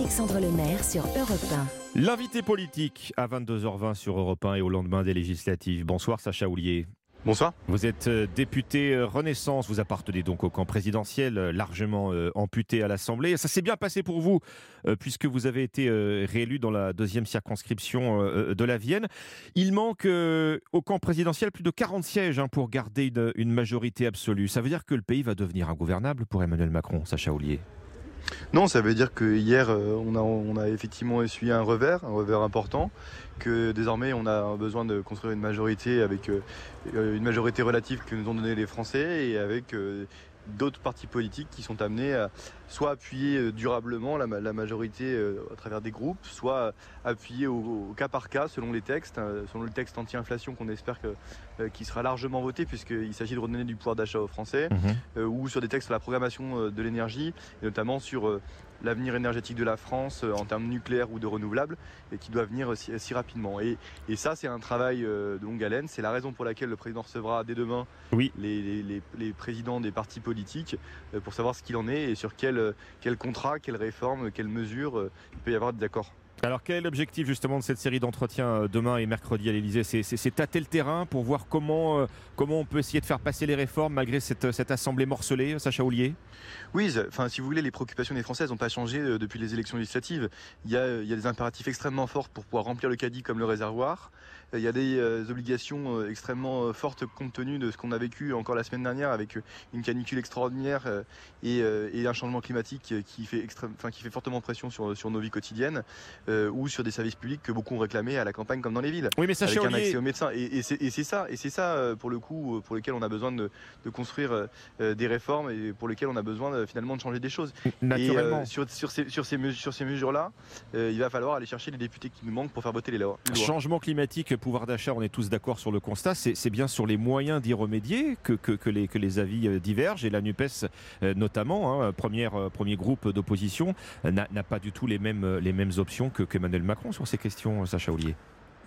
Alexandre Lemaire sur Europe 1. L'invité politique à 22h20 sur Europe 1 et au lendemain des législatives. Bonsoir Sacha Houlier. Bonsoir. Vous êtes euh, député euh, Renaissance, vous appartenez donc au camp présidentiel, euh, largement amputé à l'Assemblée. Ça s'est bien passé pour vous, puisque vous avez été réélu dans la deuxième circonscription de la Vienne. Il manque au camp présidentiel plus de 40 sièges hein, pour garder une, majorité absolue. Ça veut dire que le pays va devenir ingouvernable pour Emmanuel Macron, Sacha Houlier non, ça veut dire que hier, on a, on a effectivement essuyé un revers, un revers important, que désormais on a besoin de construire une majorité avec une majorité relative que nous ont donné les Français et avec d'autres partis politiques qui sont amenés à soit appuyer euh, durablement la, majorité euh, à travers des groupes, soit appuyer au, cas par cas selon les textes, euh, selon le texte anti-inflation qu'on espère que, qui sera largement voté puisqu'il s'agit de redonner du pouvoir d'achat aux Français, mhm. ou sur des textes sur la programmation de l'énergie, et notamment sur l'avenir énergétique de la France en termes nucléaires ou de renouvelables, et qui doit venir si, rapidement. Et, ça, c'est un travail de longue haleine. C'est la raison pour laquelle le président recevra dès demain oui. les, les, présidents des partis politiques pour savoir ce qu'il en est et sur quel euh, quel contrat, quelle réforme, quelle mesure euh, il peut y avoir d'accord. Alors quel est l'objectif justement de cette série d'entretiens euh, demain et mercredi à l'Elysée C'est tâter le terrain pour voir comment, comment on peut essayer de faire passer les réformes malgré cette, cette assemblée morcelée, Sacha Houlier Oui, enfin, si vous voulez, les préoccupations des Français n'ont pas changé depuis les élections législatives. Il y, a, il y, a, des impératifs extrêmement forts pour pouvoir remplir le caddie comme le réservoir. Il y a des obligations extrêmement fortes compte tenu de ce qu'on a vécu encore la semaine dernière avec une canicule extraordinaire et, et un changement climatique qui fait, extrême, enfin, qui fait fortement pression sur, sur nos vies quotidiennes euh, ou sur des services publics que beaucoup ont réclamés à la campagne comme dans les villes. Oui, mais ça, avec un accès aux médecins. Et, et c'est ça, et c'est ça euh, pour le coup euh, pour lequel on a besoin de, de construire des réformes et pour lesquelles on a besoin finalement de changer des choses. Naturellement. Et sur, sur, ces, sur ces, sur ces mesures-là, il va falloir aller chercher les députés qui nous manquent pour faire voter les lois. Changement climatique, pouvoir d'achat, on est tous d'accord sur le constat. C'est bien sur les moyens d'y remédier que, que, que, les, que les avis divergent et la NUPES notamment, hein, première, premier groupe d'opposition, n'a pas du tout les mêmes, les mêmes options que qu'Emmanuel Macron sur ces questions, Sacha Ollier.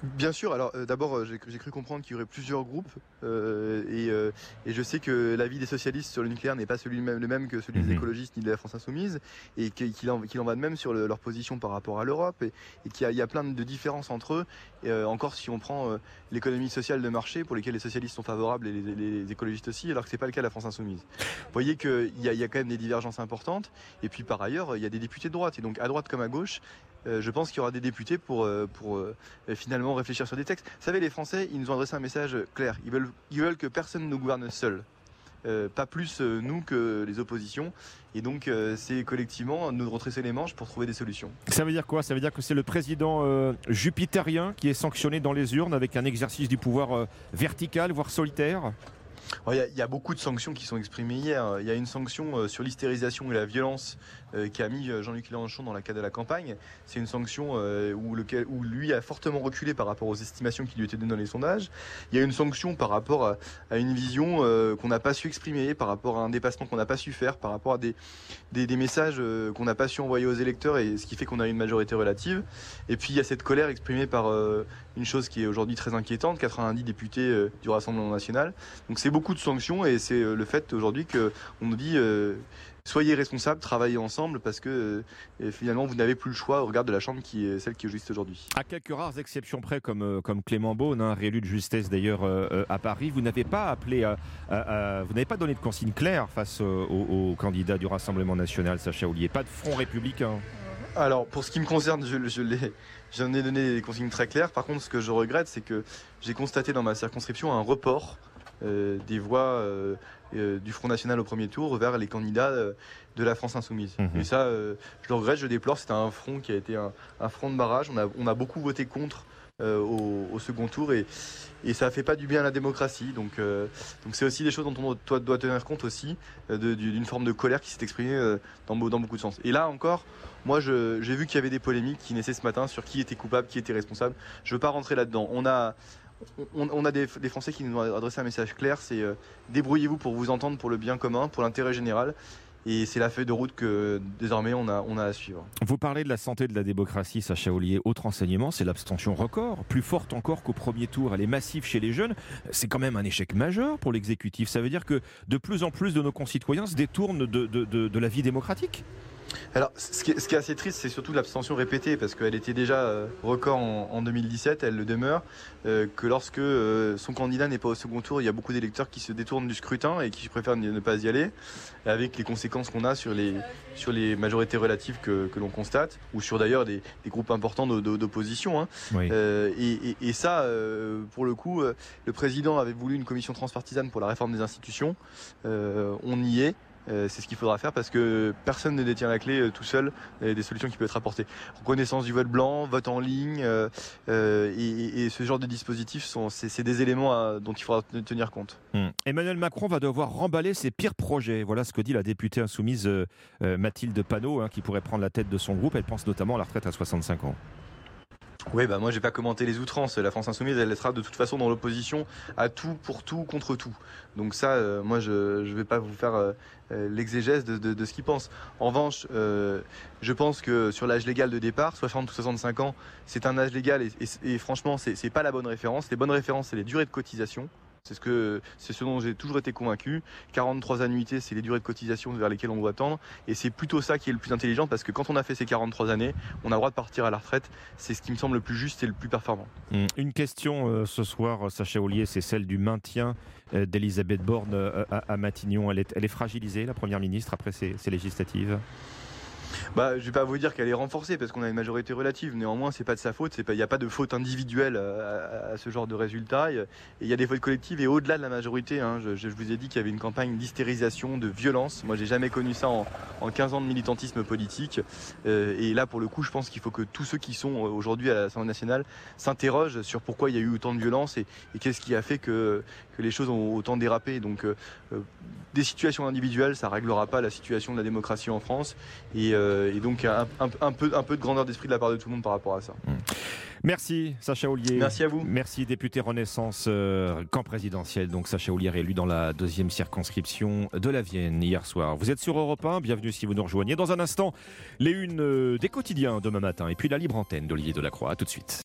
Bien sûr, alors euh, d'abord euh, j'ai cru comprendre qu'il y aurait plusieurs groupes euh, et, je sais que l'avis des socialistes sur le nucléaire n'est pas celui même, le même que celui des mhm. écologistes ni de la France Insoumise et qu'il en, va de même sur leur position par rapport à l'Europe et, qu'il y, a plein de différences entre eux. Et, encore si on prend l'économie sociale de marché pour lesquelles les socialistes sont favorables et les, écologistes aussi, alors que c'est pas le cas de la France Insoumise. Vous voyez qu'il y, y, a quand même des divergences importantes et puis par ailleurs il y a des députés de droite et donc à droite comme à gauche je pense qu'il y aura des députés pour, pour euh, réfléchir sur des textes. Vous savez, les Français, ils nous ont adressé un message clair. Ils veulent, que personne ne nous gouverne seul. pas plus nous que les oppositions. Et donc, c'est collectivement nous de retresser les manches pour trouver des solutions. Ça veut dire quoi? Ça veut dire que c'est le président jupitérien qui est sanctionné dans les urnes avec un exercice du pouvoir vertical, voire solitaire? Il y, a beaucoup de sanctions qui sont exprimées hier. Il y a une sanction euh, sur l'hystérisation et la violence euh, qui a mis euh, Jean-Luc Mélenchon dans la cadre de la campagne. C'est une sanction où, lui a fortement reculé par rapport aux estimations qui lui étaient données dans les sondages. Il y a une sanction par rapport à, une vision qu'on n'a pas su exprimer, par rapport à un dépassement qu'on n'a pas su faire, par rapport à des, des, messages qu'on n'a pas su envoyer aux électeurs et ce qui fait qu'on a une majorité relative. Et puis il y a cette colère exprimée par une chose qui est aujourd'hui très inquiétante, 90 députés du Rassemblement national. Donc c'est beaucoup de sanctions et c'est euh, le fait aujourd'hui qu'on nous dit euh, soyez responsables, travaillez ensemble parce que euh, finalement vous n'avez plus le choix au regard de la Chambre qui est celle qui est juste aujourd'hui. À quelques rares exceptions près comme, comme Clément Beaune, hein, réélu de justesse d'ailleurs à Paris, vous n'avez pas appelé à, vous n'avez pas donné de consignes claires face aux, candidats du Rassemblement national, Sacha Oulier. Pas de front républicain. Alors, pour ce qui me concerne, je, je j'en ai donné des consignes très claires. Par contre, ce que je regrette, c'est que j'ai constaté dans ma circonscription un report des voix euh, euh, du Front National au premier tour vers les candidats de la France Insoumise. Mhm. Et ça, je le regrette, je déplore. C'était un front qui a été un, front de barrage. On a, on a beaucoup voté contre au, second tour et, et ça fait pas du bien à la démocratie. Donc, donc c'est aussi des choses dont on doit, tenir compte aussi d'une forme de colère qui s'est exprimée dans, dans, beaucoup de sens. Et là encore, moi j'ai vu qu'il y avait des polémiques qui naissaient ce matin sur qui était coupable, qui était responsable. Je veux pas rentrer là-dedans. On a on, a des, Français qui nous ont adressé un message clair, c'est euh, débrouillez-vous pour vous entendre pour le bien commun, pour l'intérêt général. Et c'est la feuille de route que désormais on a, on à suivre. Vous parlez de la santé de la démocratie, Sacha Ollier. Autre enseignement, c'est l'abstention record, plus forte encore qu'au premier tour. Elle est massive chez les jeunes. C'est quand même un échec majeur pour l'exécutif. Ça veut dire que de plus en plus de nos concitoyens se détournent de la vie démocratique? Alors, ce qui, est, assez triste, c'est surtout l'abstention répétée, parce qu'elle était déjà euh, record en, 2017, elle le demeure, euh, que lorsque euh, son candidat n'est pas au second tour, il y a beaucoup d'électeurs qui se détournent du scrutin et qui préfèrent ne pas y aller, avec les conséquences qu'on a sur les, sur les majorités relatives que, l'on constate, ou sur d'ailleurs des, groupes importants d'opposition. Hein. Et, ça, pour le coup, le président avait voulu une commission transpartisane pour la réforme des institutions, on y est. Euh, c'est ce qu'il faudra faire parce que personne ne détient la clé euh, tout seul des solutions qui peuvent être apportées. Reconnaissance du vote blanc, vote en ligne euh, et, ce genre de dispositifs, sont, c'est, des éléments dont il faudra tenir compte. Hmm. Emmanuel Macron va devoir remballer ses pires projets. Voilà ce que dit la députée insoumise Mathilde Panot, hein, qui pourrait prendre la tête de son groupe. Elle pense notamment à la retraite à 65 ans. Oui, bah moi j'ai pas commenté les outrances. La France insoumise, elle sera de toute façon dans l'opposition à tout, pour tout, contre tout. Donc ça, euh, moi je ne vais pas vous faire euh, euh, l'exégèse de, ce qu'ils pensent. En revanche, je pense que sur l'âge légal de départ, 60 ou 65 ans, c'est un âge légal et, et, et franchement, c'est pas la bonne référence. Les bonnes références, c'est les durées de cotisation. C'est ce, que, c'est ce dont j'ai toujours été convaincu. 43 annuités, c'est les durées de cotisation vers lesquelles on doit tendre. Et c'est plutôt ça qui est le plus intelligent parce que quand on a fait ces 43 années, on a le droit de partir à la retraite. C'est ce qui me semble le plus juste et le plus performant. Mmh. Une question euh, ce soir, Sacha Ollier, c'est celle du maintien euh, d'Elisabeth Borne euh, à, Matignon. Elle est, elle est fragilisée, la Première ministre, après ces législatives bah, je vais pas vous dire qu'elle est renforcée parce qu'on a une majorité relative. Néanmoins, c'est pas de sa faute. Il n'y a pas de faute individuelle à, ce genre de résultat. Il y a des fautes collectives et au-delà de la majorité. Hein, je, vous ai dit qu'il y avait une campagne d'hystérisation, de violence. Moi, j'ai jamais connu ça en, 15 ans de militantisme politique. Euh, et là, pour le coup, je pense qu'il faut que tous ceux qui sont aujourd'hui à l'Assemblée nationale s'interrogent sur pourquoi il y a eu autant de violence et, qu'est-ce qui a fait que, les choses ont autant dérapé. Donc, euh, euh, des situations individuelles, ça réglera pas la situation de la démocratie en France. Et, euh, donc un, peu, un peu de grandeur d'esprit de la part de tout le monde par rapport à ça. Mmh. Merci Sacha Ollier. Merci à vous. Merci député Renaissance euh, camp présidentiel. Donc Sacha Ollier élu dans la deuxième circonscription de la Vienne hier soir. Vous êtes sur Europe 1, bienvenue si vous nous rejoignez. Dans un instant, les unes euh, des quotidiens demain matin et puis la libre antenne d'Olivier Delacroix. A tout de suite.